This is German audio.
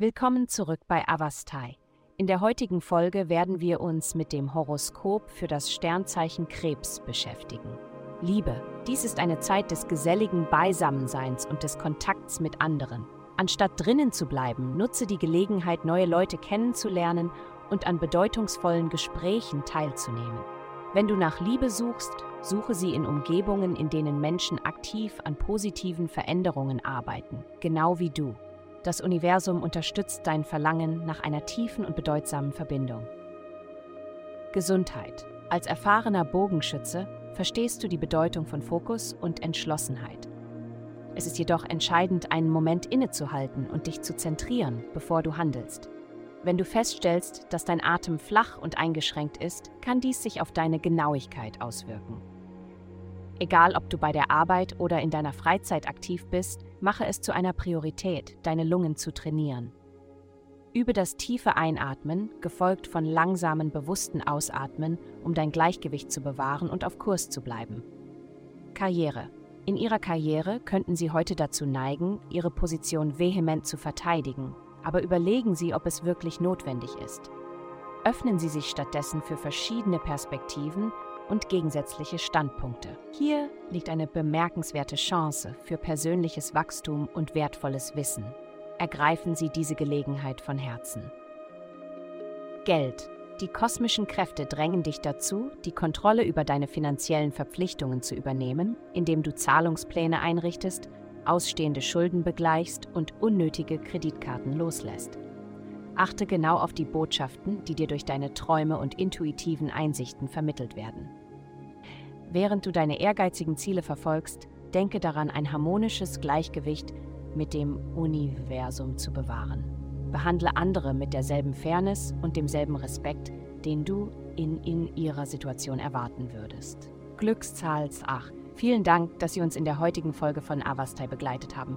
Willkommen zurück bei Avastai. In der heutigen Folge werden wir uns mit dem Horoskop für das Sternzeichen Krebs beschäftigen. Liebe, dies ist eine Zeit des geselligen Beisammenseins und des Kontakts mit anderen. Anstatt drinnen zu bleiben, nutze die Gelegenheit, neue Leute kennenzulernen und an bedeutungsvollen Gesprächen teilzunehmen. Wenn du nach Liebe suchst, suche sie in Umgebungen, in denen Menschen aktiv an positiven Veränderungen arbeiten, genau wie du. Das Universum unterstützt dein Verlangen nach einer tiefen und bedeutsamen Verbindung. Gesundheit. Als erfahrener Bogenschütze verstehst du die Bedeutung von Fokus und Entschlossenheit. Es ist jedoch entscheidend, einen Moment innezuhalten und dich zu zentrieren, bevor du handelst. Wenn du feststellst, dass dein Atem flach und eingeschränkt ist, kann dies sich auf deine Genauigkeit auswirken. Egal, ob du bei der Arbeit oder in deiner Freizeit aktiv bist, mache es zu einer Priorität, deine Lungen zu trainieren. Übe das tiefe Einatmen, gefolgt von langsamen, bewussten Ausatmen, um dein Gleichgewicht zu bewahren und auf Kurs zu bleiben. Karriere. In Ihrer Karriere könnten Sie heute dazu neigen, Ihre Position vehement zu verteidigen aber überlegen Sie, ob es wirklich notwendig ist. Öffnen Sie sich stattdessen für verschiedene Perspektiven und gegensätzliche Standpunkte. Hier liegt eine bemerkenswerte Chance für persönliches Wachstum und wertvolles Wissen. Ergreifen Sie diese Gelegenheit von Herzen. Geld. Die kosmischen Kräfte drängen dich dazu, die Kontrolle über deine finanziellen Verpflichtungen zu übernehmen, indem du Zahlungspläne einrichtest ausstehende Schulden begleichst und unnötige Kreditkarten loslässt. Achte genau auf die Botschaften, die dir durch deine Träume und intuitiven Einsichten vermittelt werden. Während du deine ehrgeizigen Ziele verfolgst, denke daran, ein harmonisches Gleichgewicht mit dem Universum zu bewahren. Behandle andere mit derselben Fairness und demselben Respekt, den du in, in ihrer Situation erwarten würdest. Glückszahls 8. Vielen Dank, dass Sie uns in der heutigen Folge von Avastai begleitet haben.